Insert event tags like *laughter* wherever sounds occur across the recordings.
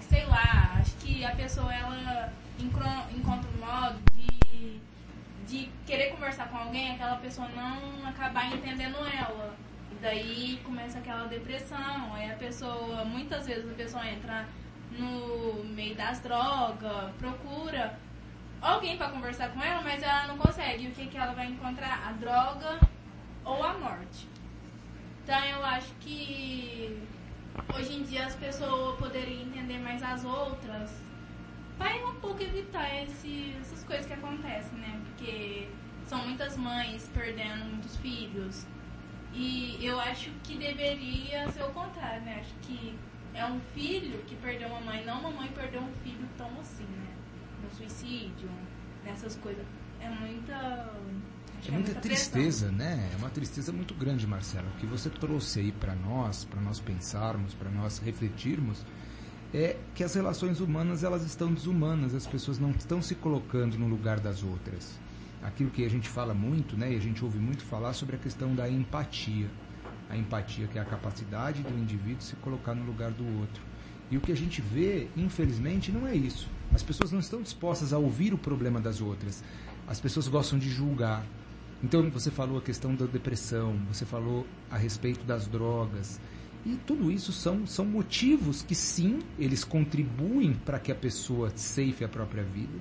sei lá, acho que a pessoa ela encontra um modo de, de querer conversar com alguém, aquela pessoa não acabar entendendo ela. E daí começa aquela depressão. Aí a pessoa, muitas vezes a pessoa entra no meio das drogas, procura alguém para conversar com ela, mas ela não consegue. E o que, que ela vai encontrar? A droga ou a morte. Então eu acho que hoje em dia as pessoas poderiam entender mais as outras. Vai um pouco evitar esse, essas coisas que acontecem, né? Porque são muitas mães perdendo muitos filhos. E eu acho que deveria ser o contrário, né? Acho que é um filho que perdeu uma mãe, não uma mãe perdeu um filho tão assim, né? No suicídio, nessas coisas. É muita. É, muita, tristeza, né? É uma tristeza muito grande, Marcelo. O que você trouxe aí para nós, para nós pensarmos, para nós refletirmos, é que as relações humanas elas estão desumanas. As pessoas não estão se colocando no lugar das outras. Aquilo que a gente fala muito, né? E a gente ouve muito falar sobre a questão da empatia a empatia, que é a capacidade do indivíduo se colocar no lugar do outro. E o que a gente vê, infelizmente, não é isso. As pessoas não estão dispostas a ouvir o problema das outras. As pessoas gostam de julgar. Então, você falou a questão da depressão, você falou a respeito das drogas. E tudo isso são, são motivos que, sim, eles contribuem para que a pessoa safe a própria vida.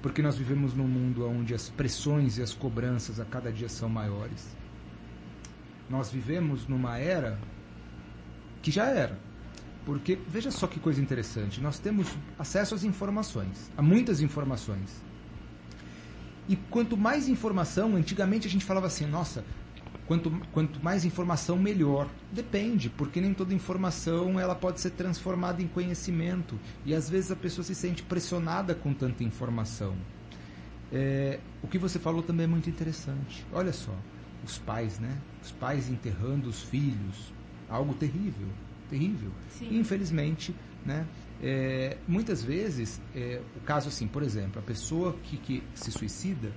Porque nós vivemos num mundo onde as pressões e as cobranças a cada dia são maiores nós vivemos numa era que já era. Porque, veja só que coisa interessante, nós temos acesso às informações, a muitas informações. E quanto mais informação, antigamente a gente falava assim, nossa, quanto, quanto mais informação, melhor. Depende, porque nem toda informação ela pode ser transformada em conhecimento. E às vezes a pessoa se sente pressionada com tanta informação. É, o que você falou também é muito interessante. Olha só, os pais, né? Os pais enterrando os filhos, algo terrível, terrível. Sim. Infelizmente, né? É, muitas vezes, é, o caso assim, por exemplo, a pessoa que, que se suicida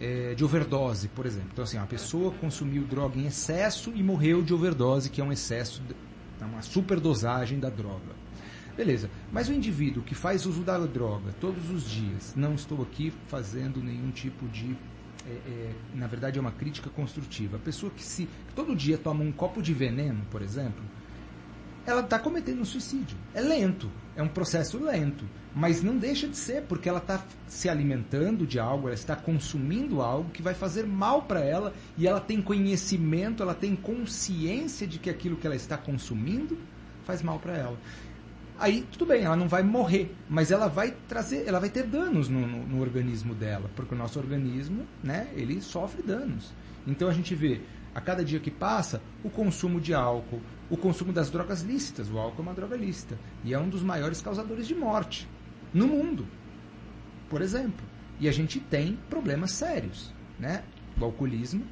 é, de overdose, por exemplo. Então, assim, a pessoa consumiu droga em excesso e morreu de overdose, que é um excesso, de, uma superdosagem da droga. Beleza, mas o indivíduo que faz uso da droga todos os dias, não estou aqui fazendo nenhum tipo de é, é, na verdade, é uma crítica construtiva. A pessoa que se que todo dia toma um copo de veneno, por exemplo, ela está cometendo um suicídio. É lento, é um processo lento, mas não deixa de ser, porque ela está se alimentando de algo, ela está consumindo algo que vai fazer mal para ela e ela tem conhecimento, ela tem consciência de que aquilo que ela está consumindo faz mal para ela. Aí tudo bem, ela não vai morrer, mas ela vai trazer, ela vai ter danos no, no, no, organismo dela, porque o nosso organismo, né, ele sofre danos. Então a gente vê a cada dia que passa o consumo de álcool, o consumo das drogas lícitas. O álcool é uma droga lícita e é um dos maiores causadores de morte no mundo, por exemplo. E a gente tem problemas sérios, né? O alcoolismo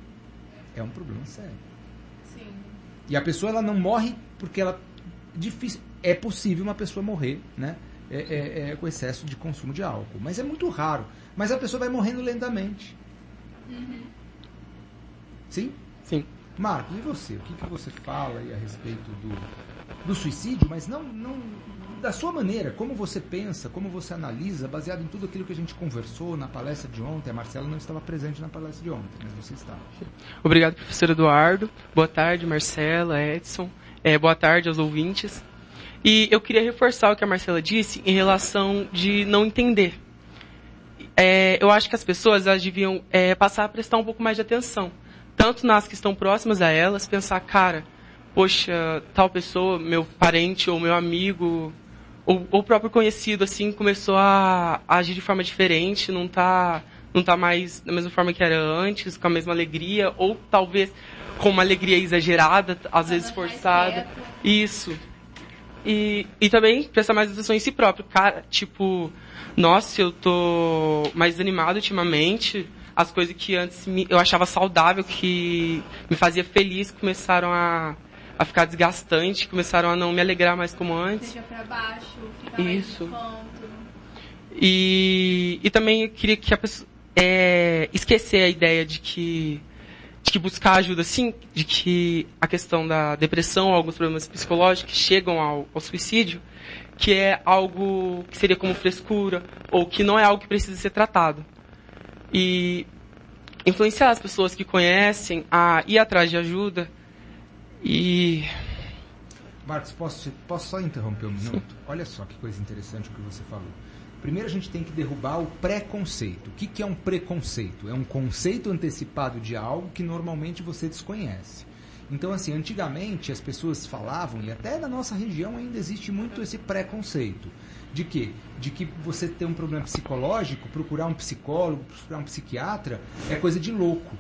é um problema sério. Sim. E a pessoa ela não morre porque ela difícil é possível uma pessoa morrer, né? É, é, é, com excesso de consumo de álcool. Mas é muito raro. Mas a pessoa vai morrendo lentamente. Uhum. Sim? Sim. Marcos, e você? O que, que você fala a respeito do, do suicídio, mas não, não da sua maneira, como você pensa, como você analisa, baseado em tudo aquilo que a gente conversou na palestra de ontem. A Marcela não estava presente na palestra de ontem, mas você está. Obrigado, professor Eduardo. Boa tarde, Marcela, Edson. É, boa tarde aos ouvintes. E eu queria reforçar o que a Marcela disse em relação de não entender. É, eu acho que as pessoas elas deviam é, passar a prestar um pouco mais de atenção. Tanto nas que estão próximas a elas, pensar, cara, poxa, tal pessoa, meu parente ou meu amigo, ou o próprio conhecido, assim, começou a, a, agir de forma diferente, não está não tá mais da mesma forma que era antes, com a mesma alegria, ou talvez com uma alegria exagerada, às vezes forçada. Isso. E, e também prestar mais atenção em si próprio. Cara, tipo, nossa, eu tô mais animado ultimamente. As coisas que antes me, eu achava saudável, que me fazia feliz, começaram a, a ficar desgastante, começaram a não me alegrar mais como antes. Seja pra baixo, ficar Isso. E, e também eu queria que a pessoa, é, esquecer a ideia de que de que buscar ajuda, sim, de que a questão da depressão, alguns problemas psicológicos chegam ao, ao suicídio, que é algo que seria como frescura, ou que não é algo que precisa ser tratado. E influenciar as pessoas que conhecem a ir atrás de ajuda e Marcos, posso, posso só interromper um minuto? Sim. Olha só que coisa interessante o que você falou. Primeiro a gente tem que derrubar o preconceito. O que, que é um preconceito? É um conceito antecipado de algo que normalmente você desconhece. Então, assim, antigamente as pessoas falavam, e até na nossa região ainda existe muito esse preconceito. De quê? De que você tem um problema psicológico, procurar um psicólogo, procurar um psiquiatra, é coisa de louco.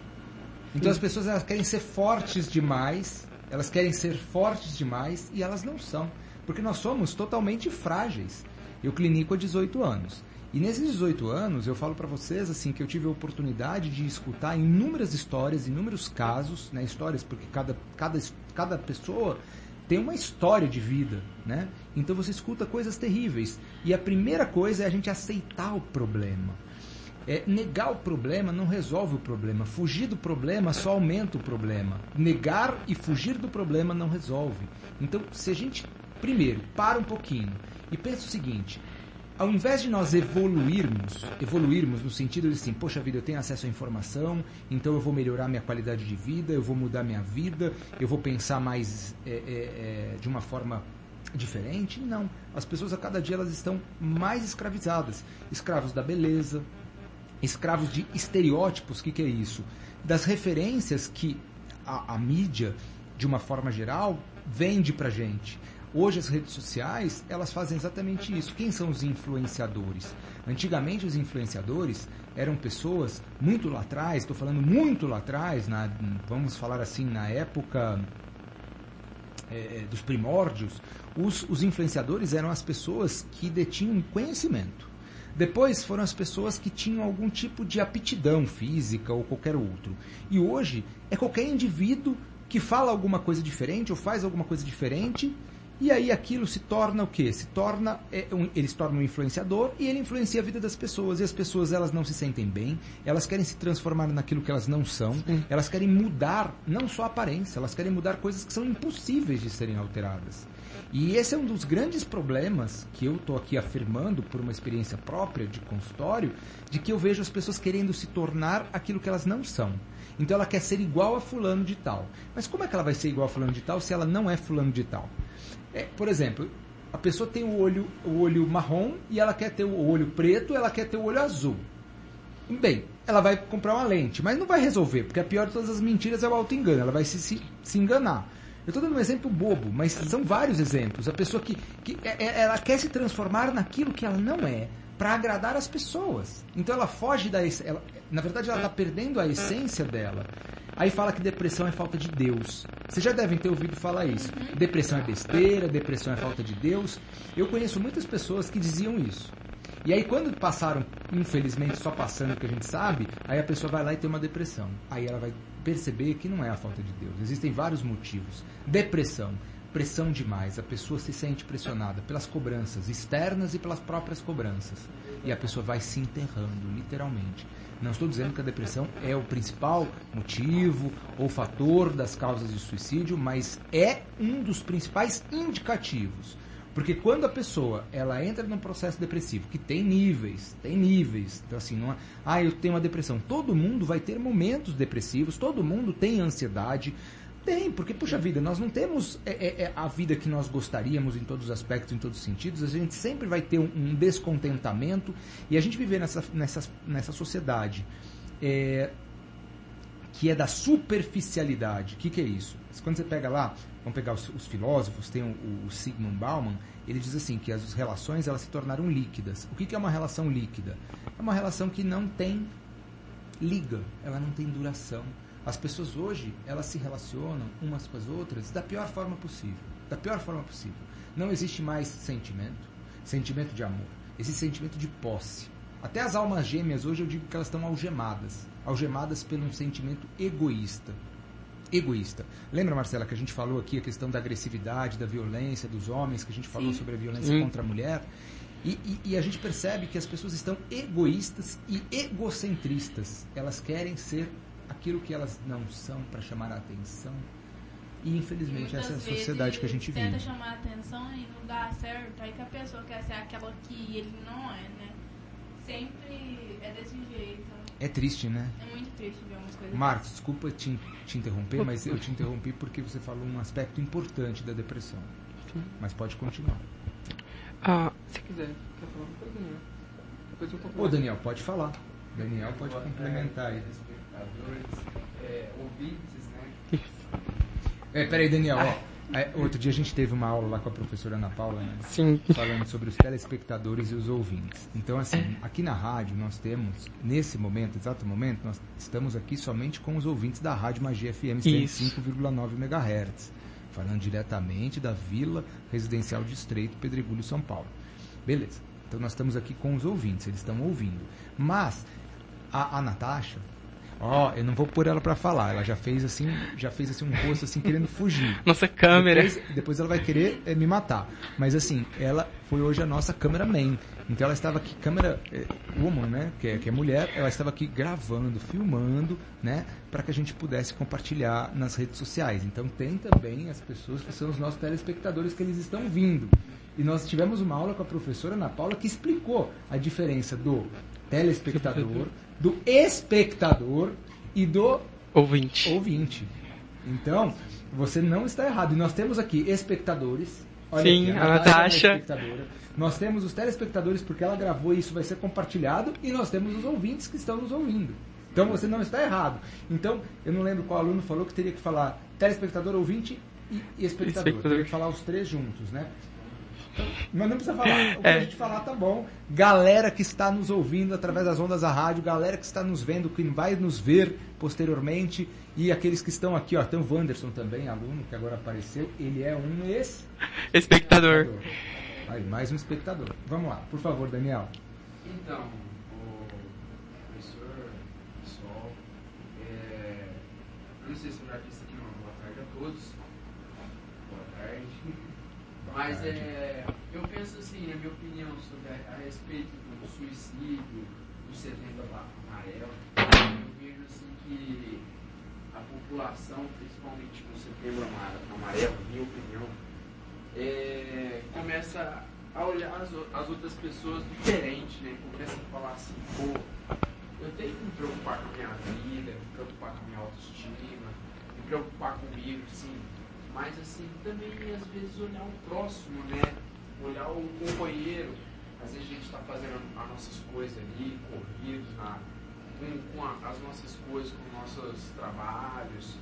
Então as pessoas elas querem ser fortes demais elas querem ser fortes demais e elas não são. Porque nós somos totalmente frágeis. Eu clinico há 18 anos. E nesses 18 anos, eu falo para vocês assim que eu tive a oportunidade de escutar inúmeras histórias, inúmeros casos, né, histórias porque cada, cada, cada pessoa tem uma história de vida, né? Então você escuta coisas terríveis. E a primeira coisa é a gente aceitar o problema. É, negar o problema não resolve o problema. Fugir do problema só aumenta o problema. Negar e fugir do problema não resolve. Então, se a gente, primeiro, para um pouquinho e pensa o seguinte: ao invés de nós evoluirmos, evoluirmos no sentido de assim, poxa vida, eu tenho acesso à informação, então eu vou melhorar minha qualidade de vida, eu vou mudar minha vida, eu vou pensar mais é, é, é, de uma forma diferente. Não. As pessoas a cada dia elas estão mais escravizadas. Escravos da beleza, escravos de estereótipos. O que, que é isso? Das referências que a, a mídia, de uma forma geral, vende pra gente. Hoje as redes sociais, elas fazem exatamente isso. Quem são os influenciadores? Antigamente os influenciadores eram pessoas muito lá atrás, estou falando muito lá atrás, na, vamos falar assim, na época é, é, dos primórdios, os, os influenciadores eram as pessoas que detinham conhecimento. Depois foram as pessoas que tinham algum tipo de aptidão física ou qualquer outro. E hoje é qualquer indivíduo que fala alguma coisa diferente ou faz alguma coisa diferente e aí aquilo se torna o quê? Se torna, é, um, ele se torna um influenciador e ele influencia a vida das pessoas. E as pessoas elas não se sentem bem, elas querem se transformar naquilo que elas não são, Sim. elas querem mudar não só a aparência, elas querem mudar coisas que são impossíveis de serem alteradas. E esse é um dos grandes problemas que eu estou aqui afirmando por uma experiência própria de consultório, de que eu vejo as pessoas querendo se tornar aquilo que elas não são. Então ela quer ser igual a fulano de tal. Mas como é que ela vai ser igual a fulano de tal se ela não é fulano de tal? É, por exemplo, a pessoa tem o olho, o olho marrom e ela quer ter o olho preto, ela quer ter o olho azul. Bem, ela vai comprar uma lente, mas não vai resolver, porque a pior de todas as mentiras é o auto-engano, ela vai se, se, se enganar. Eu estou dando um exemplo bobo, mas são vários exemplos. A pessoa que, que é, é, ela quer se transformar naquilo que ela não é para agradar as pessoas. Então ela foge da ela, na verdade ela está perdendo a essência dela. Aí fala que depressão é falta de Deus. Vocês já devem ter ouvido falar isso. Depressão é besteira, depressão é falta de Deus. Eu conheço muitas pessoas que diziam isso. E aí quando passaram, infelizmente, só passando o que a gente sabe, aí a pessoa vai lá e tem uma depressão. Aí ela vai perceber que não é a falta de Deus. Existem vários motivos. Depressão, pressão demais. A pessoa se sente pressionada pelas cobranças externas e pelas próprias cobranças. E a pessoa vai se enterrando, literalmente. Não estou dizendo que a depressão é o principal motivo ou fator das causas de suicídio, mas é um dos principais indicativos. Porque quando a pessoa ela entra num processo depressivo, que tem níveis, tem níveis, então assim, não é, ah, eu tenho uma depressão. Todo mundo vai ter momentos depressivos, todo mundo tem ansiedade. Tem, porque, puxa vida, nós não temos é, é, é, a vida que nós gostaríamos em todos os aspectos, em todos os sentidos. A gente sempre vai ter um, um descontentamento e a gente viver nessa, nessa, nessa sociedade é, que é da superficialidade. O que, que é isso? Quando você pega lá, vamos pegar os, os filósofos, tem o, o, Sigmund Bauman, ele diz assim que as relações elas se tornaram líquidas. O que, que é uma relação líquida? É uma relação que não tem liga, ela não tem duração. As pessoas hoje, elas se relacionam umas com as outras da pior forma possível. Da pior forma possível. Não existe mais sentimento, sentimento de amor. Existe sentimento de posse. Até as almas gêmeas hoje eu digo que elas estão algemadas. Algemadas por um sentimento egoísta egoísta. Lembra, Marcela, que a gente falou aqui a questão da agressividade, da violência dos homens, que a gente falou Sim. sobre a violência Sim. contra a mulher? E, e, e, a gente percebe que as pessoas estão egoístas e egocentristas. Elas querem ser aquilo que elas não são para chamar a atenção. E infelizmente Muitas essa é a vezes sociedade que a gente tenta vive. chamar a atenção e não dá certo, aí que a pessoa quer ser aquela que ele não é, né? Sempre é desse jeito. É triste, né? É muito triste ver umas coisas. Marcos, desculpa te, te interromper, *laughs* mas eu te interrompi porque você falou um aspecto importante da depressão. Sim. Mas pode continuar. Ah, se quiser, quer falar uma coisa, Daniel? Depois eu Ô. Daniel, pode falar. Daniel pode complementar aí. É, ouvintes, né? É, peraí, Daniel, ó. É, outro dia a gente teve uma aula lá com a professora Ana Paula, né? Sim. falando sobre os telespectadores e os ouvintes. Então, assim, aqui na rádio nós temos, nesse momento, exato momento, nós estamos aqui somente com os ouvintes da Rádio Magia FM Isso. 105,9 MHz, falando diretamente da Vila Residencial Distrito Pedregulho, São Paulo. Beleza. Então nós estamos aqui com os ouvintes, eles estão ouvindo. Mas a, a Natasha, ó, eu não vou pôr ela para falar, ela já fez assim, já fez assim um rosto assim querendo fugir. *laughs* Nossa câmera. Depois, depois ela vai querer eh, me matar. Mas assim, ela foi hoje a nossa cameraman. Então ela estava aqui, câmera eh, woman, né? Que é, que é mulher, ela estava aqui gravando, filmando, né? Para que a gente pudesse compartilhar nas redes sociais. Então tem também as pessoas que são os nossos telespectadores que eles estão vindo. E nós tivemos uma aula com a professora Ana Paula que explicou a diferença do telespectador, do espectador e do Ouvinte. ouvinte. Então, você não está errado. E nós temos aqui espectadores. Sim, aqui, a é Natasha. espectadora. Nós temos os telespectadores porque ela gravou e isso vai ser compartilhado. E nós temos os ouvintes que estão nos ouvindo. Então você não está errado. Então, eu não lembro qual aluno falou que teria que falar telespectador, ouvinte e espectador. Espectador. Teria que falar os três juntos, né? Mas não precisa falar. O que É. a gente falar tá bom. Galera que está nos ouvindo através das ondas da rádio, galera que está nos vendo, que vai nos ver posteriormente, e aqueles que estão aqui, ó, tem o Wanderson também, aluno que agora apareceu, ele é um ex Espectador. Aí, mais um espectador. Vamos lá, por favor, Daniel. Então, o professor, pessoal, é, eu não sei se eu já disse aqui, não, boa tarde a todos. Mas é, eu penso assim, na minha opinião, sobre a, a respeito do suicídio, do setembro amarelo, eu vejo assim que a população, principalmente no setembro ama- amarelo, minha opinião, é, começa a olhar as, as outras pessoas diferente, né? Começa a falar assim, pô, eu tenho que me preocupar com a minha vida, me preocupar com a minha autoestima, me preocupar comigo, sim. Mas assim, também às vezes olhar o próximo, né? Olhar o companheiro. Às vezes a gente está fazendo as nossas coisas ali, corridos, na, com, com a- as nossas coisas, com nossos trabalhos,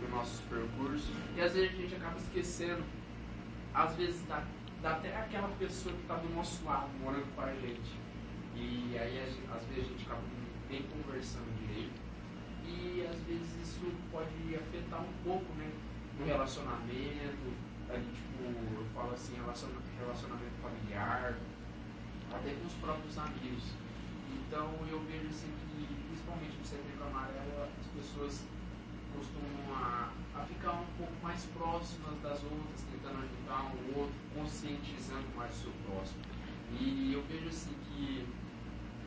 com nossos percursos. E às vezes a gente acaba esquecendo às vezes dá até aquela pessoa que está do nosso lado, morando com a gente. E aí, às vezes, a gente acaba nem conversando direito. E, às vezes, isso pode afetar um pouco, né? No relacionamento, ali, tipo, eu falo assim, relaciona- relacionamento familiar, até com os próprios amigos. Então, eu vejo, assim, que, principalmente no setembro amarelo, as pessoas costumam a, a ficar um pouco mais próximas das outras, tentando ajudar um outro, conscientizando mais o seu próximo. E eu vejo assim que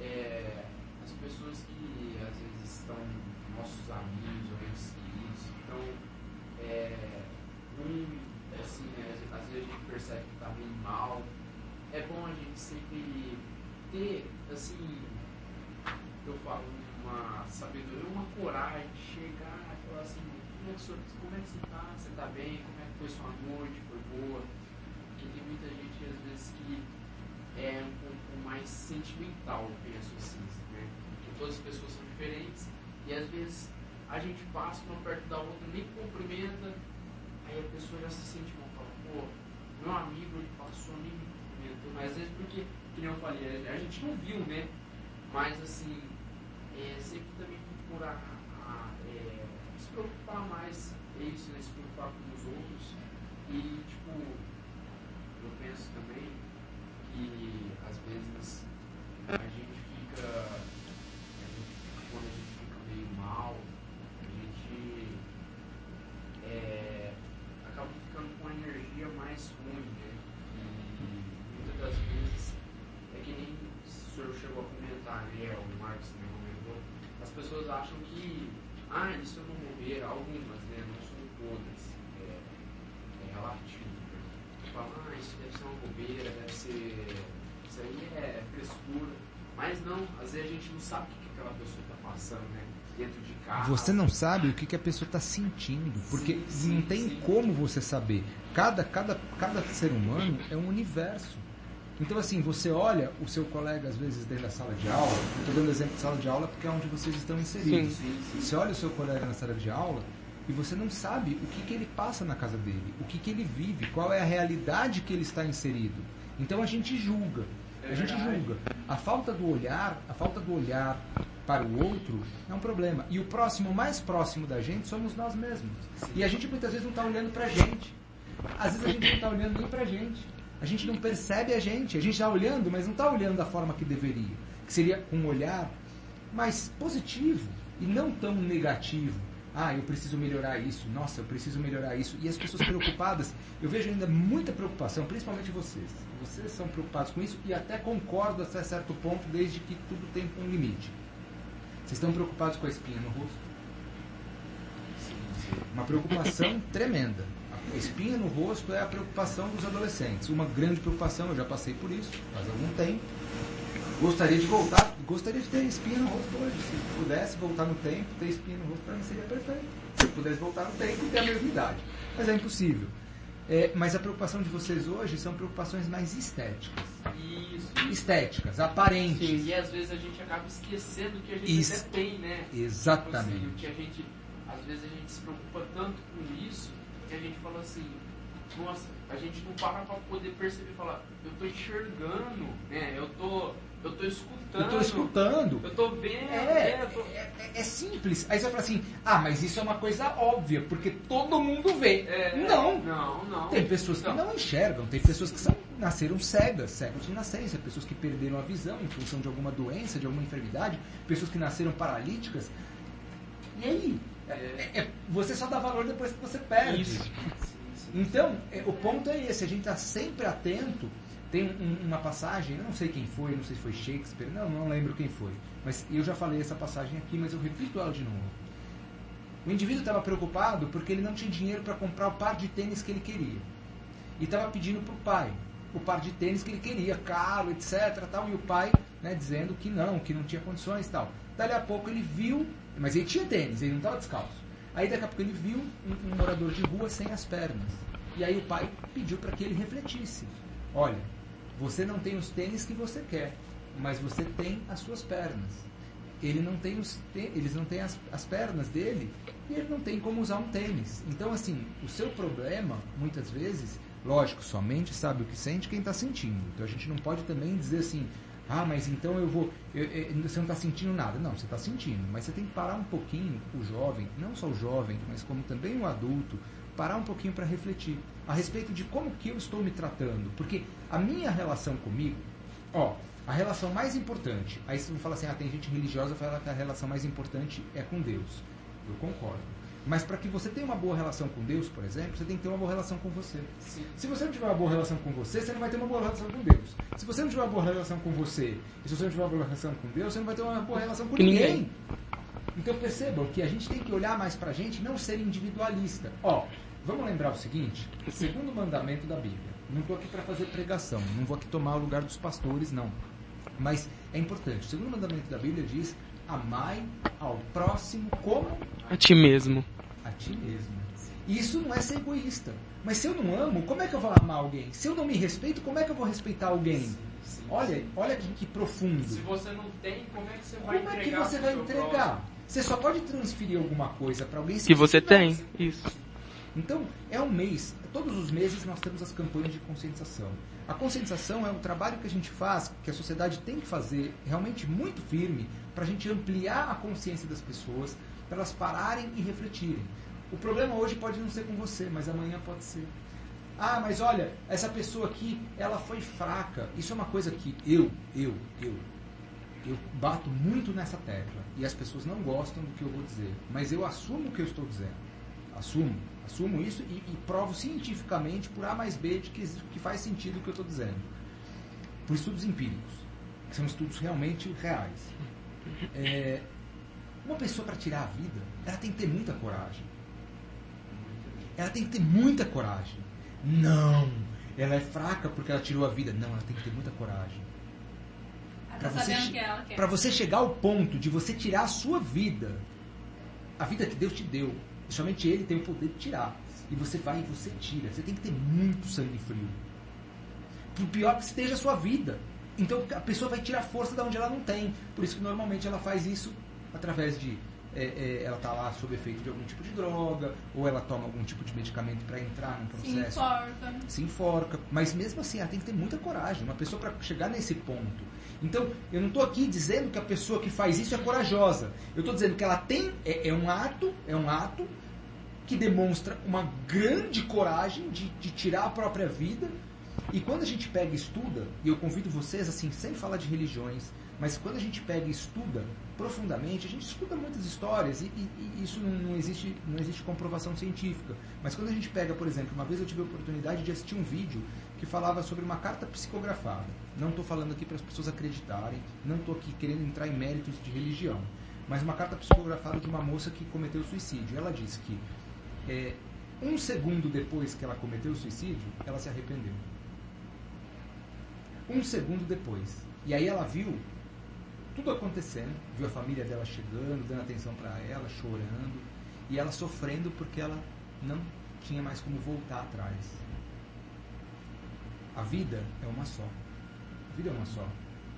é, as pessoas que às vezes estão nossos amigos ou queridos, então é, um, assim, né, às vezes a gente percebe que está bem mal. É bom a gente sempre ter, assim, eu falo, uma sabedoria, uma coragem de chegar e falar assim, como é que, é você está? Você está bem? Como é que foi sua noite? Foi boa? Porque tem muita gente, às vezes, que é um pouco mais sentimental, eu penso assim, né? Porque todas as pessoas são diferentes e, às vezes, a gente passa uma perto da outra, nem cumprimenta, aí a pessoa já se sente mal, fala, pô, meu amigo, ele passou, nem me cumprimentou, mas às vezes porque, que eu falei, a gente não viu, né? Mas, assim, é, sempre também procurar é, se preocupar mais, é isso, né? Se preocupar com os outros. E, tipo, eu penso também que às vezes a gente fica, a gente, quando a gente fica meio mal, a gente é, acaba ficando com a energia mais ruim, né? E muitas das vezes é que nem o senhor chegou a comentar, né? O Marcos também comentou. As pessoas acham que ah, isso é uma bobeira, algumas, né? Não são todas. É, é relativo. Fala, ah, isso deve ser uma bobeira, deve ser. Isso aí é frescura. Mas não, às vezes a gente não sabe o que aquela pessoa está passando, né? Dentro de casa. Você não sabe o que, que a pessoa está sentindo, porque Sim, sim, não tem sim. como você saber. Cada, cada, cada ser humano é um universo. Então, assim, você olha o seu colega, às vezes, dentro da sala de aula, estou dando exemplo de sala de aula porque é onde vocês estão inseridos. Sim, sim. Você olha o seu colega na sala de aula e você não sabe o que, que ele passa na casa dele, o que, que ele vive, qual é a realidade que ele está inserido. Então a gente julga. É A gente julga. A falta do olhar, a falta do olhar para o outro é um problema. E o próximo mais próximo da gente somos nós mesmos. E a gente muitas vezes não está olhando para a gente. Às vezes a gente não está olhando nem para a gente. A gente não percebe a gente. A gente está olhando, mas não está olhando da forma que deveria. Que seria um olhar mais positivo e não tão negativo. Ah, eu preciso melhorar isso. Nossa, eu preciso melhorar isso. E as pessoas preocupadas, eu vejo ainda muita preocupação, principalmente vocês. Vocês são preocupados com isso e até concordo até certo ponto, desde que tudo tem um limite. Vocês estão preocupados com a espinha no rosto? Uma preocupação *laughs* tremenda. A espinha no rosto é a preocupação dos adolescentes. Uma grande preocupação, eu já passei por isso faz algum tempo. Gostaria de voltar, gostaria de ter espinha no rosto hoje. Se pudesse voltar no tempo, ter espinha no rosto para mim seria perfeito. Se eu pudesse voltar no tempo e ter a mesma idade. Mas é impossível. É, mas a preocupação de vocês hoje são preocupações mais estéticas. Isso. Estéticas, aparentes. Sim, e às vezes a gente acaba esquecendo que a gente Isso. até tem, né? Exatamente. Tipo assim, que a gente, às vezes a gente se preocupa tanto com isso que a gente fala assim, nossa, a gente não para pra poder perceber e falar, eu tô enxergando, né? Eu tô, eu tô escutando. Eu estou escutando. Eu tô vendo, É, né? Eu tô- é, é- é simples. Aí você vai falar assim, ah, mas isso é uma coisa óbvia, porque todo mundo vê. É, não. Não, não. Tem pessoas que não enxergam, tem pessoas que são, nasceram cegas, cegas de nascença, pessoas que perderam a visão em função de alguma doença, de alguma enfermidade, pessoas que nasceram paralíticas. E aí? É- é- é- você só dá valor depois que você perde. Isso. Então, é, o ponto é esse, a gente está sempre atento. Tem um- uma passagem, não sei quem foi, não sei se foi Shakespeare, não, não lembro quem foi. Mas eu já falei essa passagem aqui, mas eu repito ela de novo. O indivíduo estava preocupado porque ele não tinha dinheiro para comprar o par de tênis que ele queria. E estava pedindo para o pai o par de tênis que ele queria, caro, etc. Tal, e o pai né, dizendo que não, que não tinha condições tal. Dali a pouco ele viu, mas ele tinha tênis, ele não estava descalço. Aí daqui a pouco ele viu um, um morador de rua sem as pernas. E aí o pai pediu para que ele refletisse. Olha, você não tem os tênis que você quer, mas você tem as suas pernas. Ele não tem os eles não têm as, as pernas dele e ele não tem como usar um tênis. Então, assim, o seu problema, muitas vezes, lógico, somente sabe o que sente quem está sentindo. Então a gente não pode também dizer assim, ah, mas então eu vou. eu- eu- você não está sentindo nada. Não, você está sentindo. Mas você tem que parar um pouquinho, o jovem, não só o jovem, mas como também o adulto, parar um pouquinho para refletir a respeito de como que eu estou me tratando. Porque a minha relação comigo, ó, a relação mais importante, aí você vai falar assim, ah, tem gente religiosa que fala que a relação mais importante é com Deus. Eu concordo. Mas para que você tenha uma boa relação com Deus, por exemplo, você tem que ter uma boa relação com você. Sim. Se você não tiver uma boa relação com você, você não vai ter uma boa relação com Deus. Se você não tiver uma boa relação com você, e se você não tiver uma boa relação com Deus, você não vai ter uma boa relação com Com ninguém. ninguém. Então percebam que a gente tem que olhar mais pra gente, não ser individualista. Ó, vamos lembrar o seguinte: segundo mandamento da Bíblia. Não estou aqui para fazer pregação, não vou aqui tomar o lugar dos pastores, não. Mas é importante. O segundo mandamento da Bíblia diz: amai ao próximo como A ti mesmo. a ti mesmo. E isso não é ser egoísta. Mas se eu não amo, como é que eu vou amar alguém? Se eu não me respeito, como é que eu vou respeitar alguém? Sim, Olha, sim. olha que, que profundo. Se você não tem, como é que você Como vai é que entregar você vai entregar? Você só pode transferir alguma coisa para alguém se Que você tem. Isso. Então, é um mês. Todos os meses nós temos as campanhas de conscientização. A conscientização é um trabalho que a gente faz, que a sociedade tem que fazer realmente muito firme, para a gente ampliar a consciência das pessoas, para elas pararem e refletirem. O problema hoje pode não ser com você, mas amanhã pode ser. Ah, mas olha, essa pessoa aqui, ela foi fraca. Isso é uma coisa que eu, eu, eu, eu bato muito nessa tecla. E as pessoas não gostam do que eu vou dizer. Mas eu assumo o que eu estou dizendo. Assumo. Assumo isso e, e provo cientificamente por A mais B de que, que faz sentido o que eu estou dizendo. Por estudos empíricos. Que são estudos realmente reais. É, Uma pessoa para tirar a vida, ela tem que ter muita coragem. Ela tem que ter muita coragem. Não, ela é fraca porque ela tirou a vida. Não, ela tem que ter muita coragem. Para tá você, quer. pra você chegar ao ponto de você tirar a sua vida, a vida que Deus te deu, somente Ele tem o poder de tirar. E você vai e você tira. Você tem que ter muito sangue frio. Por pior que esteja a sua vida. Então a pessoa vai tirar força de onde ela não tem. Por isso que normalmente ela faz isso através de. É, é, ela está lá sob efeito de algum tipo de droga, ou ela toma algum tipo de medicamento para entrar Se processo enforca. se enforca. Mas mesmo assim, ela tem que ter muita coragem. Uma pessoa para chegar nesse ponto. Então, eu não estou aqui dizendo que a pessoa que faz isso é corajosa. Eu estou dizendo que ela tem é, é um ato, é um ato que demonstra uma grande coragem de, de tirar a própria vida. E quando a gente pega e estuda, e eu convido vocês assim, sem falar de religiões, mas quando a gente pega e estuda profundamente, a gente escuta muitas histórias e, e- e isso não, existe, não existe comprovação científica. Mas quando a gente pega, por exemplo, uma vez eu tive a oportunidade de assistir um vídeo que falava sobre uma carta psicografada. Não estou falando aqui para as pessoas acreditarem, não estou aqui querendo entrar em méritos de religião, mas uma carta psicografada de uma moça que cometeu suicídio. Ela disse que é, um segundo depois que ela cometeu o suicídio, ela se arrependeu. Um segundo depois. E aí ela viu tudo acontecendo, viu a família dela chegando, dando atenção para ela, chorando, e ela sofrendo porque ela não tinha mais como voltar atrás. A vida é uma só. A vida é uma só.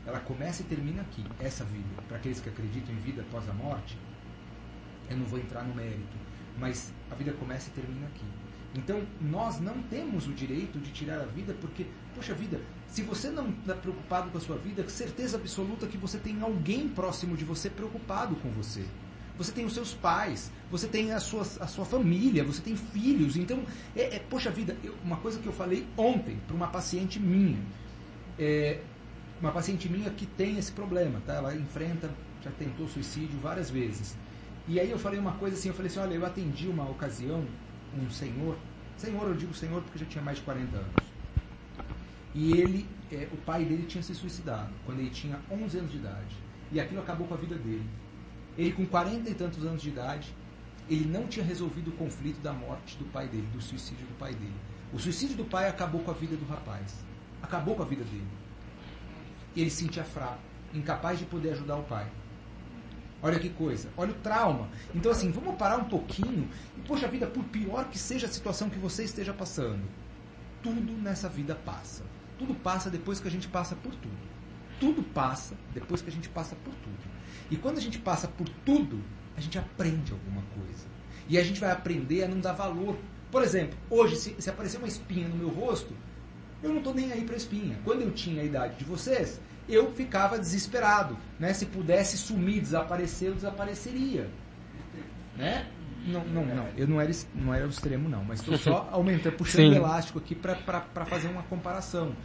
Ela começa e termina aqui, essa vida. Para aqueles que acreditam em vida após a morte, eu não vou entrar no mérito, mas a vida começa e termina aqui. Então, nós não temos o direito de tirar a vida porque, poxa vida, se você não está preocupado com a sua vida, certeza absoluta que você tem alguém próximo de você preocupado com você. Você tem os seus pais, você tem a sua, a sua família, você tem filhos. Então, é, é- poxa vida, eu- uma coisa que eu falei ontem para uma paciente minha. É, uma paciente minha que tem esse problema, tá? Ela enfrenta, já tentou suicídio várias vezes. E aí eu falei uma coisa assim, eu falei assim, olha, eu atendi uma ocasião um senhor, senhor, eu digo senhor porque já tinha mais de 40 anos. E ele, é, o pai dele tinha se suicidado quando ele tinha 11 anos de idade. E aquilo acabou com a vida dele. Ele com 40 e tantos anos de idade, ele não tinha resolvido o conflito da morte do pai dele, do suicídio do pai dele. O suicídio do pai acabou com a vida do rapaz. Acabou com a vida dele. Ele se sentia fraco, incapaz de poder ajudar o pai. Olha que coisa, olha o trauma. Então, assim, vamos parar um pouquinho. E, poxa vida, por pior que seja a situação que você esteja passando, tudo nessa vida passa. Tudo passa depois que a gente passa por tudo. Tudo passa depois que a gente passa por tudo. E quando a gente passa por tudo, a gente aprende alguma coisa. E a gente vai aprender a não dar valor. Por exemplo, hoje, se, se aparecer uma espinha no meu rosto, eu não estou nem aí para espinha. Quando eu tinha a idade de vocês, eu ficava desesperado. Né? Se pudesse sumir, desaparecer, eu desapareceria. Né? Não, não, não. Eu não era, não era o extremo, não. Mas estou só *laughs* aumentando, puxando o elástico aqui para fazer uma comparação.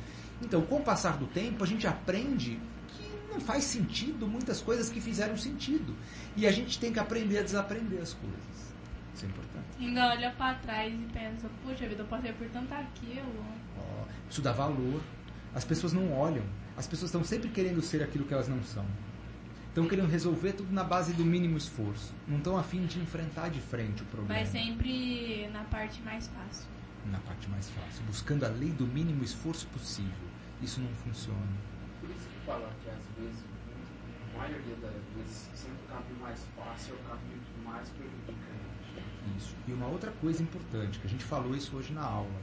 Então, com o passar do tempo, a gente aprende que não faz sentido muitas coisas que fizeram sentido. E a gente tem que aprender a desaprender as coisas. Isso é importante. Ainda olha pra trás e pensa, puxa vida, eu passei por tanto aquilo. Ó, Isso dá valor. As pessoas não olham. As pessoas estão sempre querendo ser aquilo que elas não são. Estão querendo resolver tudo na base do mínimo esforço. Não estão afim de enfrentar de frente o problema. Vai sempre na parte mais fácil. Na parte mais fácil. Buscando a lei do mínimo esforço possível. Isso não funciona. Por isso que fala que às vezes, a maioria das vezes, sempre o caminho mais fácil é o caminho que mais prejudica a gente. Isso. E uma outra coisa importante, que a gente falou isso hoje na aula.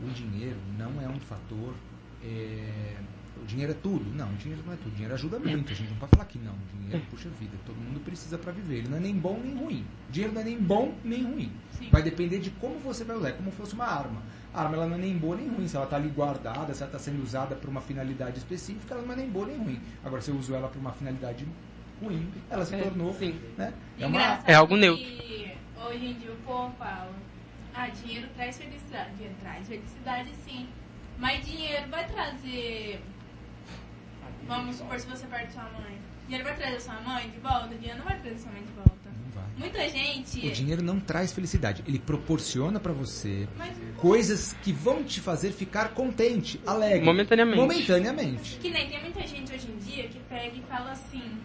O dinheiro não é um fator. é, O dinheiro é tudo? Não, o dinheiro não é tudo. O dinheiro ajuda muito. A gente não pode falar que não. O dinheiro, puxa vida, todo mundo precisa para viver. Ele não é nem bom nem ruim. O dinheiro não é nem bom nem ruim. Sim. Vai depender de como você vai usar. É como se fosse uma arma. A arma ela não é nem boa nem ruim. Se ela está ali guardada, se ela está sendo usada para uma finalidade específica, ela não é nem boa nem ruim. Agora, se eu uso ela para uma finalidade ruim, ela se É, tornou. sim. Né? É uma, É algo neutro. Hoje em dia o povo fala, ah, dinheiro traz felicidade. Dinheiro traz felicidade sim. Mas dinheiro vai trazer. Vamos supor se você perde sua mãe. Dinheiro vai trazer sua mãe de volta? Dinheiro não vai trazer sua mãe de volta. Não vai. Muita gente. O dinheiro não traz felicidade. Ele proporciona para você Mas coisas que vão te fazer ficar contente, alegre. Momentaneamente. Momentaneamente. que nem tem muita gente hoje em dia que pega e fala assim.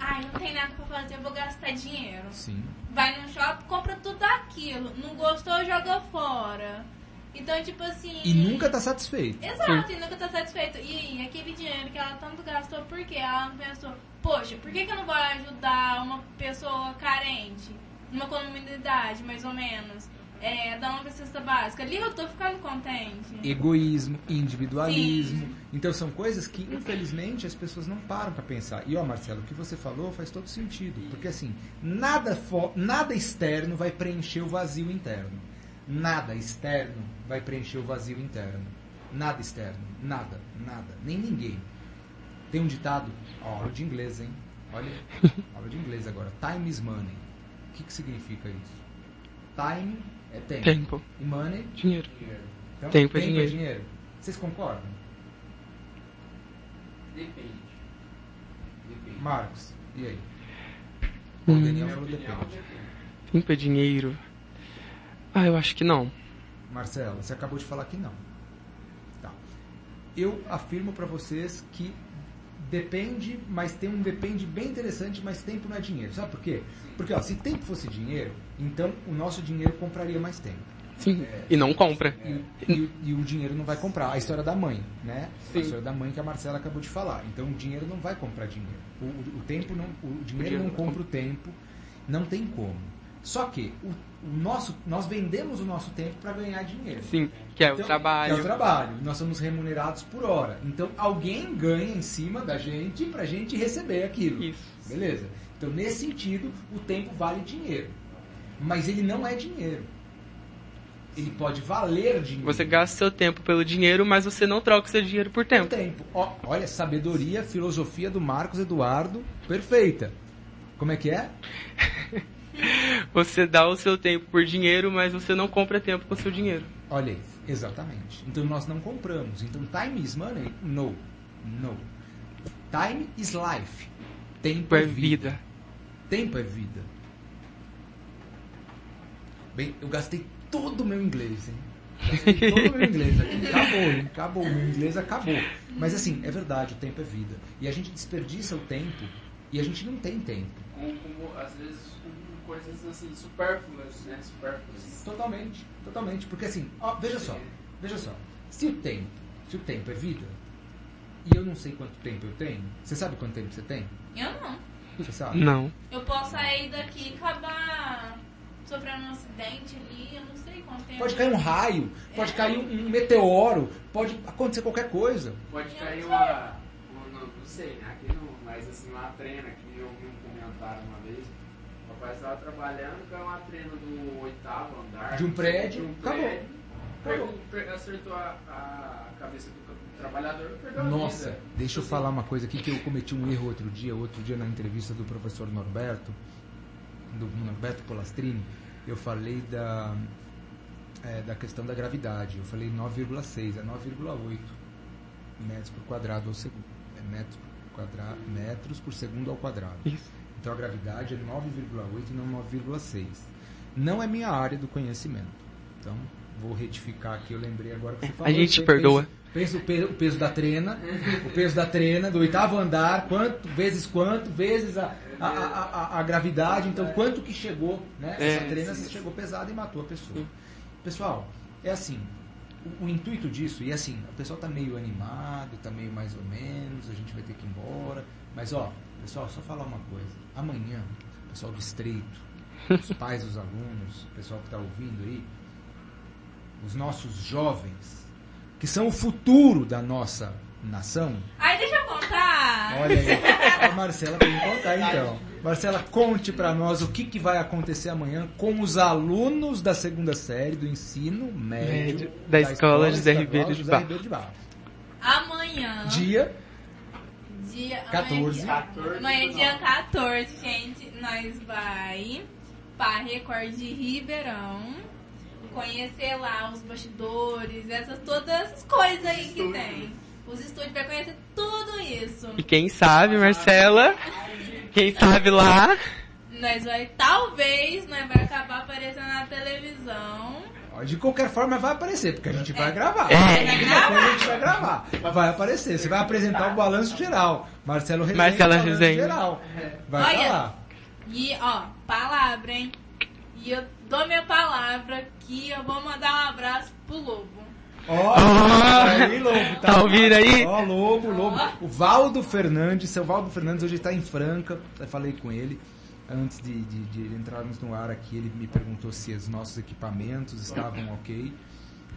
Ai, não tem nada pra fazer, eu vou gastar dinheiro. Sim. Vai no shopping, compra tudo aquilo. Não gostou, joga fora. Então, tipo assim. E nunca tá satisfeito. Exato, e nunca tá satisfeito. E aquele dinheiro que ela tanto gastou, por quê? Ela não pensou, poxa, por que, que eu não vou ajudar uma pessoa carente? Uma comunidade, mais ou menos. É, dar uma cesta básica. Ali eu tô ficando contente. Egoísmo, individualismo. Sim. Então são coisas que, infelizmente, as pessoas não param para pensar. E ó, Marcelo, o que você falou faz todo sentido. Porque assim, nada, nada externo vai preencher o vazio interno. Nada externo vai preencher o vazio interno. Nada externo. Nada, nada. Nem ninguém. Tem um ditado, ó, aula de inglês, hein? Olha, *laughs* aula de inglês agora. Time is money. O que, que significa isso? Time é tempo. Tempo. E money? Dinheiro. Então, tempo, é tempo dinheiro. é dinheiro. Vocês concordam? Depende. Depende. Marcos, e aí? Hum. O Daniel falou depende. depende. Tempo é dinheiro. Ah, eu acho que não. Marcelo, você acabou de falar que não. Tá. Eu afirmo para vocês que depende, mas tem um depende bem interessante, mas tempo não é dinheiro. Sabe por quê? Porque ó, se tempo fosse dinheiro, então o nosso dinheiro compraria mais tempo. Sim. E não compra. E, e- e o dinheiro não vai comprar. A história da mãe, né? Sim. A história da mãe que a Marcela acabou de falar. Então o dinheiro não vai comprar dinheiro. O, o- o tempo não, o dinheiro dinheiro não não compra o tempo. Não tem como. Só que o, o nosso, nós vendemos o nosso tempo para ganhar dinheiro. Sim. Que é o Então, trabalho. É o trabalho. Nós somos remunerados por hora. Então alguém ganha em cima da gente pra gente receber aquilo. Isso. Beleza? Então nesse sentido, o tempo vale dinheiro. Mas ele não é dinheiro. Ele pode valer dinheiro. Você gasta seu tempo pelo dinheiro, mas você não troca seu dinheiro por tempo. tempo. Ó, olha, sabedoria, filosofia do Marcos Eduardo, perfeita. Como é que é? *laughs* *laughs* Você dá o seu tempo por dinheiro, mas você não compra tempo com seu dinheiro. Olha aí, exatamente. Então nós não compramos. Então time is money? No. No. Time is life. Tempo É vida. Tempo é vida. Bem, eu gastei todo o meu inglês, hein? Gastei todo o meu *laughs* inglês aqui. Acabou, hein? Acabou. O meu inglês acabou. Mas assim, é verdade, o tempo é vida. E a gente desperdiça o tempo e a gente não tem tempo. Com, com, às vezes com coisas assim, supérfluas, né? Supérfluas. Totalmente, totalmente. Porque assim, ó, veja só, veja só. Se o tempo, se o tempo é vida, e eu não sei quanto tempo eu tenho, você sabe quanto tempo você tem? Eu não. Você sabe? Não. Eu posso sair daqui e acabar sofrendo um acidente ali, eu não sei quanto tempo. Pode cair um raio, pode cair um, um meteoro, pode acontecer qualquer coisa. Pode Eu cair uma. uma- não, não sei, né? Aqui não, mas assim, uma trena que eu vi um comentário uma vez. O rapaz estava trabalhando, caiu uma trena do oitavo andar. De um prédio, de um acabou. prédio, Acabou. acertou a, a cabeça do trabalhador e perdeu a Nossa, vida. deixa eu falar uma coisa aqui que eu cometi um erro outro dia, outro dia na entrevista do professor Norberto, do Norberto Polastrini, eu falei da, é, da questão da gravidade. Eu falei 9,6, é 9,8 metros por quadrado ao segundo. É metros por, quadra, metros por segundo ao quadrado. Isso. Então a gravidade é 9,8 e não 9,6. Não é minha área do conhecimento. Então, vou retificar aqui, eu lembrei agora que você falou. gente Você perdoa. Pensa, pensa o, peso, da trena, o peso da trena, do oitavo andar, quanto, vezes quanto, vezes a, a, a, a- a gravidade, então quanto que chegou, né? É, Essa trena chegou pesada e matou a pessoa. Pessoal, é assim, o, o intuito disso, e assim, o pessoal tá meio animado, tá meio mais ou menos, a gente vai ter que ir embora, mas ó, pessoal, só falar uma coisa, amanhã, o pessoal do Estreito, *laughs* os pais dos alunos, o pessoal que tá ouvindo aí, os nossos jovens, que são o futuro da nossa nação, Ai, deixa eu contar. Olha aí, *laughs* a Marcela tem que contar então. Marcela, conte pra nós o que, que vai acontecer amanhã com os alunos da segunda série do ensino médio Médio da Escola José Estadual Ribeiro de José. Ribeiro de Barros. Amanhã. Dia dia 14. Amanhã, é dia- amanhã é dia 14, gente. Nós vai para Record de Ribeirão. Conhecer lá os bastidores, essas, todas essas coisas aí que tem. Os estúdios vai conhecer tudo isso. E quem sabe, Marcela? Quem sabe lá? Nós vai, talvez, nós vai acabar aparecendo na televisão. De qualquer forma vai aparecer, porque a gente vai gravar. É. Alguma coisa a gente vai gravar. Vai aparecer. Você vai apresentar o balanço geral. Marcelo Rezende. Marcelo Rezende. geral. Vai Olha. falar. E, ó, palavra, hein? E eu dou minha palavra que eu vou mandar um abraço pro Lobo. Ó, Ó. aí, Lobo. Tá ouvindo aí? Ó, Lobo, Lobo. O Valdo Fernandes, seu Valdo Fernandes hoje está em Franca. Eu falei com ele antes de, de, de entrarmos no ar aqui. Ele me perguntou se os nossos equipamentos estavam ok.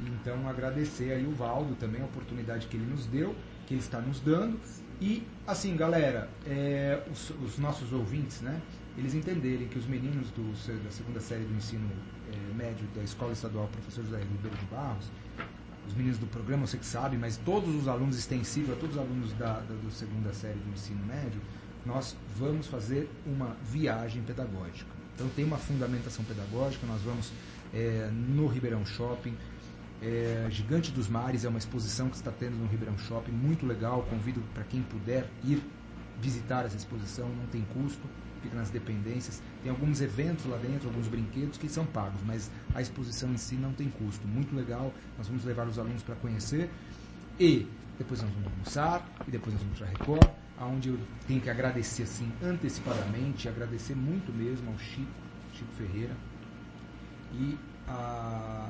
Então, agradecer aí o Valdo também, a oportunidade que ele nos deu, que ele está nos dando. E, assim, galera, é, os, os nossos ouvintes, né? Eles entenderem que os meninos do, da segunda série do ensino é, médio da Escola Estadual Professor José Ribeiro de Barros, os meninos do programa, você que sabe, mas todos os alunos extensivos, todos os alunos da, da do segunda série do ensino médio, nós vamos fazer uma viagem pedagógica. Então tem uma fundamentação pedagógica, nós vamos é, no Ribeirão Shopping. É, Gigante dos Mares é uma exposição que está tendo no Ribeirão Shopping, muito legal. Convido para quem puder ir visitar essa exposição, não tem custo, fica nas dependências. Tem alguns eventos lá dentro, alguns brinquedos que são pagos, mas a exposição em si não tem custo. Muito legal, nós vamos levar os alunos para conhecer. E depois nós vamos almoçar, e depois nós vamos para Record, onde eu tenho que agradecer assim antecipadamente, agradecer muito mesmo ao Chico, Chico Ferreira, e a,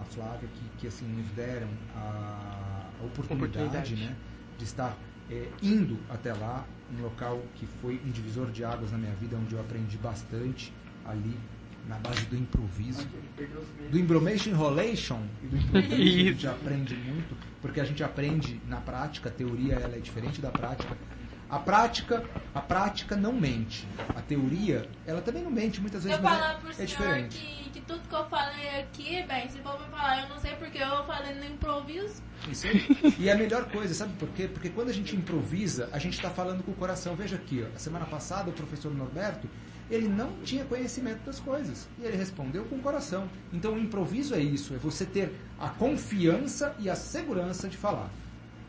a Flávia que, que assim nos deram a, a oportunidade, Oportunidade. Né, de estar é, indo até lá, um local que foi um divisor de águas na minha vida, onde eu aprendi bastante ali na base do improviso. Do Imbromation Enrolation e do improviso a gente aprende muito, porque a gente aprende na prática, a teoria ela é diferente da prática. A prática, a prática não mente. A teoria, ela também não mente muitas vezes, Eu mas falar é, pro é senhor diferente. que, que tudo que eu falei aqui, bem, se for me falar, eu não sei porque eu falei no improviso. Isso aí. E a melhor coisa, sabe por quê? Porque quando a gente improvisa, a gente está falando com o coração. Veja aqui, ó, a semana passada o professor Norberto, ele não tinha conhecimento das coisas. E ele respondeu com o coração. Então o improviso é isso, é você ter a confiança e a segurança de falar.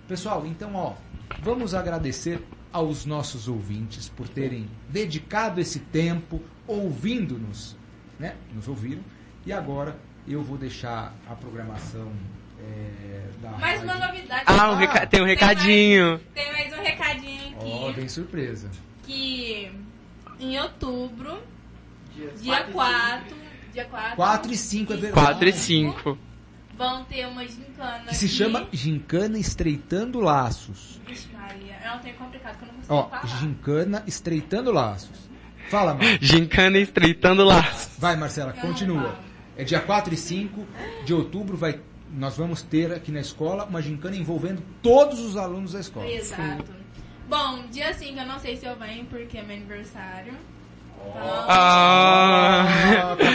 Pessoal, então ó, vamos agradecer aos nossos ouvintes por terem dedicado esse tempo ouvindo-nos, né? Nos ouviram. E agora eu vou deixar a programação é, da Mais uma rádio. novidade. Ah, um reca- tem um recadinho. Tem mais um recadinho Ó, aqui. vem surpresa. Que em outubro, Dias dia quatro e 4, dia 4, 4 e 5 é verdade. 4 e 5. Vão ter uma gincana Que se aqui. chama Gincana Estreitando Laços. Vixe Maria, é um termo complicado que eu não consigo Ó, falar. Gincana Estreitando Laços. Fala, Mar. Gincana estreitando laços. Vai, Marcela, Eu continua. É dia 4 e 5 de outubro, vai, nós vamos ter aqui na escola uma gincana envolvendo todos os alunos da escola. Exato. Bom, dia 5 eu não sei se eu venho porque é meu aniversário. Então, Ah. Ah, tá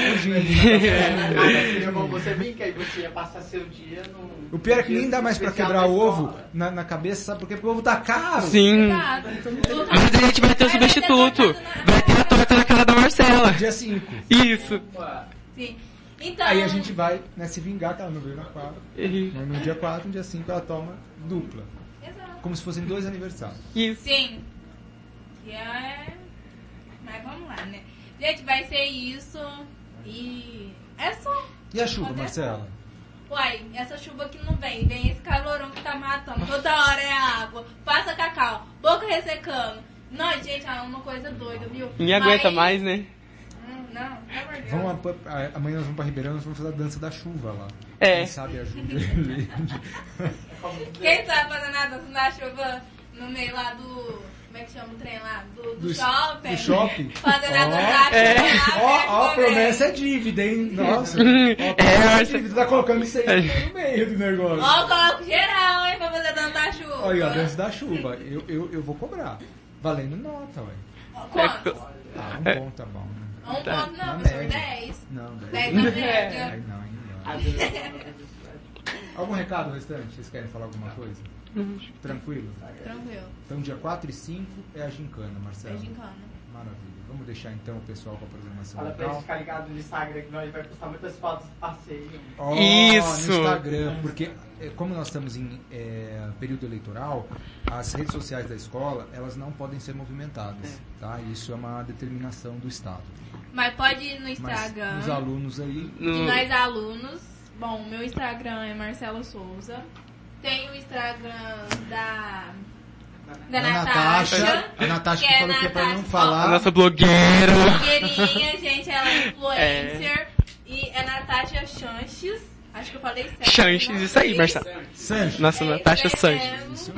você brinca e você ia passar seu dia no. O pior é que nem dá mais pra quebrar o ovo na, na cabeça, sabe? Porque o ovo tá caro. Sim. Mas a gente vai ter o substituto. Vai ter a torta na cara da Marcela. Dia 5. Isso. Sim. Então, Aí a gente vai né, se vingar que ela não veio na 4. Isso. Mas no dia 4, no dia 5 ela toma dupla. Exato. Como se fossem dois aniversários. Isso. Sim. Que é... Mas vamos lá, né? Gente, vai ser isso. E... É só... E a chuva, Marcela? Uai, essa chuva que não vem, vem esse calorão que tá matando. Toda hora é água, passa cacau, boca ressecando. Não, gente, é uma coisa doida, viu? Ninguém aguenta Mas- mais, né? Hum, não, Deus. Vamos, a- amanhã nós vamos pra Ribeirão, nós vamos fazer a dança da chuva lá. É. Quem sabe ajuda. *laughs* Quem tá fazendo a dança da chuva no meio lá do. Como é que chama o trem lá? Do, do, Do- shopping. do shopping? *laughs* Fazendo a da chuva É. lá. Ó, a do promessa é dívida, hein? *laughs* Nossa. Ó, É, promessa é dívida. Tá colocando isso aí no meio do negócio. Ó, eu coloco geral, hein, pra fazer a dança da chuva. Olha, a dança da chuva. Eu, eu, eu vou cobrar. Valendo nota, ué. Ó, Quanto? Ah, um ponto tá bom, né? Um ponto não, professor, média. 10. Não, Dez dez. na Aí média. não, aí não. a *laughs* dança- Algum recado restante? Vocês querem falar alguma coisa? Tranquilo? Tranquilo. Então, dia 4 e 5 é a gincana, Marcelo. É gincana. Maravilha. Vamos deixar então o pessoal com a programação Fala pra eles legal. ficarem ligados no Instagram que nós vai postar muitas fotos do passeio. Ó, Isso. No Instagram, porque é, como nós estamos em é, período eleitoral, as redes sociais da escola, elas não podem ser movimentadas, tá? Isso é uma determinação do Estado. Mas pode ir no Mas Instagram os alunos aí... de No- nós alunos Bom, meu Instagram é Marcela Souza. Tem o Instagram da. Da A Natasha. A Natasha que que é falou que é pra não Natasha. A falar. nossa blogueira. Blogueirinha, *laughs* gente, ela é influencer. E é Natasha Chanches. Acho que eu falei certo. Chanches, não isso aí. Marcelo. Sancho. Nossa, É Natasha isso Sanches.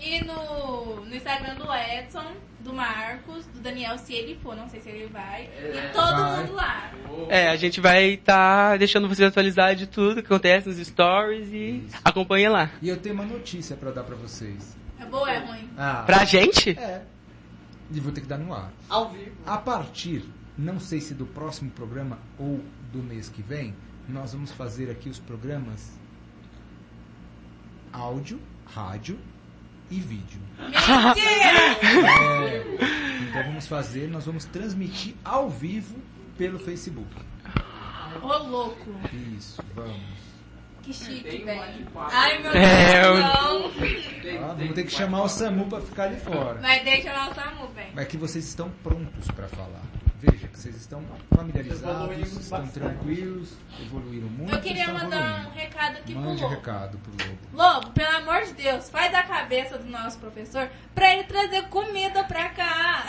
E no, no Instagram do Edson, do Marcos, do Daniel, se ele for, não sei se ele vai. E todo Vai. mundo lá. É, a gente vai estar deixando vocês atualizados de tudo que acontece nos stories e Isso. acompanha lá. E eu tenho uma notícia pra dar pra vocês. É boa ou é ruim? Ah, Pra gente? É. E vou ter que dar no ar. Ao vivo. A partir, não sei se do próximo programa ou do mês que vem, nós vamos fazer aqui os programas áudio, rádio e vídeo. Mentira! É, então vamos fazer, nós vamos transmitir ao vivo pelo Facebook. Ô, louco. Isso, vamos. Que chique, velho. Ai, meu É, eu- Deus, não. Ah, vamos ter que chamar o. SAMU pra ficar ali fora. Mas deixa lá o Samu, velho. Mas que vocês estão prontos para falar. Veja que vocês estão familiarizados, estão bastante. tranquilos, evoluíram muito. Eu queria mandar um recado aqui pro Mande Lobo. recado pro Lobo. Lobo, pelo amor de Deus, faz a cabeça do nosso professor pra ele trazer comida pra cá.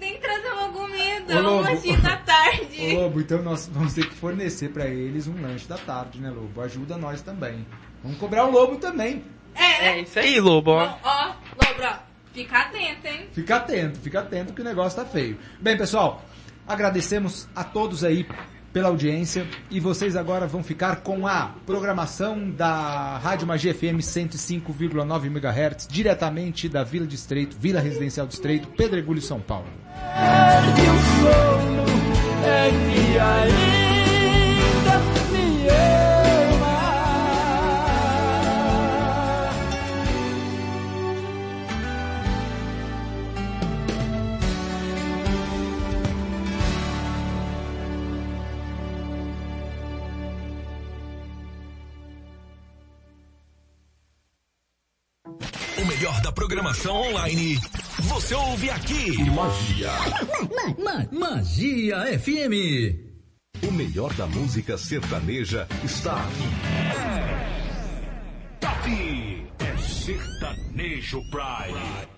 Tem que trazer uma comida, Ô, um lanchinho da tarde. Ô Lobo, então nós vamos ter que fornecer para eles um lanche da tarde, né, Lobo? Ajuda nós também. Vamos cobrar o Lobo também. É, É isso aí, Lobo. Ó. ó, Lobo, ó, fica atento, hein? Fica atento, fica atento que o negócio tá feio. Bem, pessoal, agradecemos a todos aí pela audiência e vocês agora vão ficar com a programação da Rádio Magia FM 105,9 MHz, diretamente da Vila Distrito, Vila Residencial Distrito, Pedregulho, São Paulo. É melhor da programação online. Você ouve aqui. Magia. Ma- Magia FM. O melhor da música sertaneja está aqui. Top é Sertanejo Prime.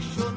should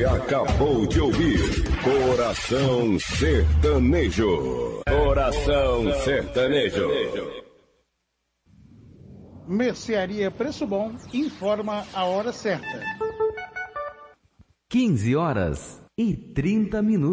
Você acabou de ouvir Coração Sertanejo. Coração Sertanejo. Mercearia Preço Bom informa a hora certa. 15 horas e 30 minutos.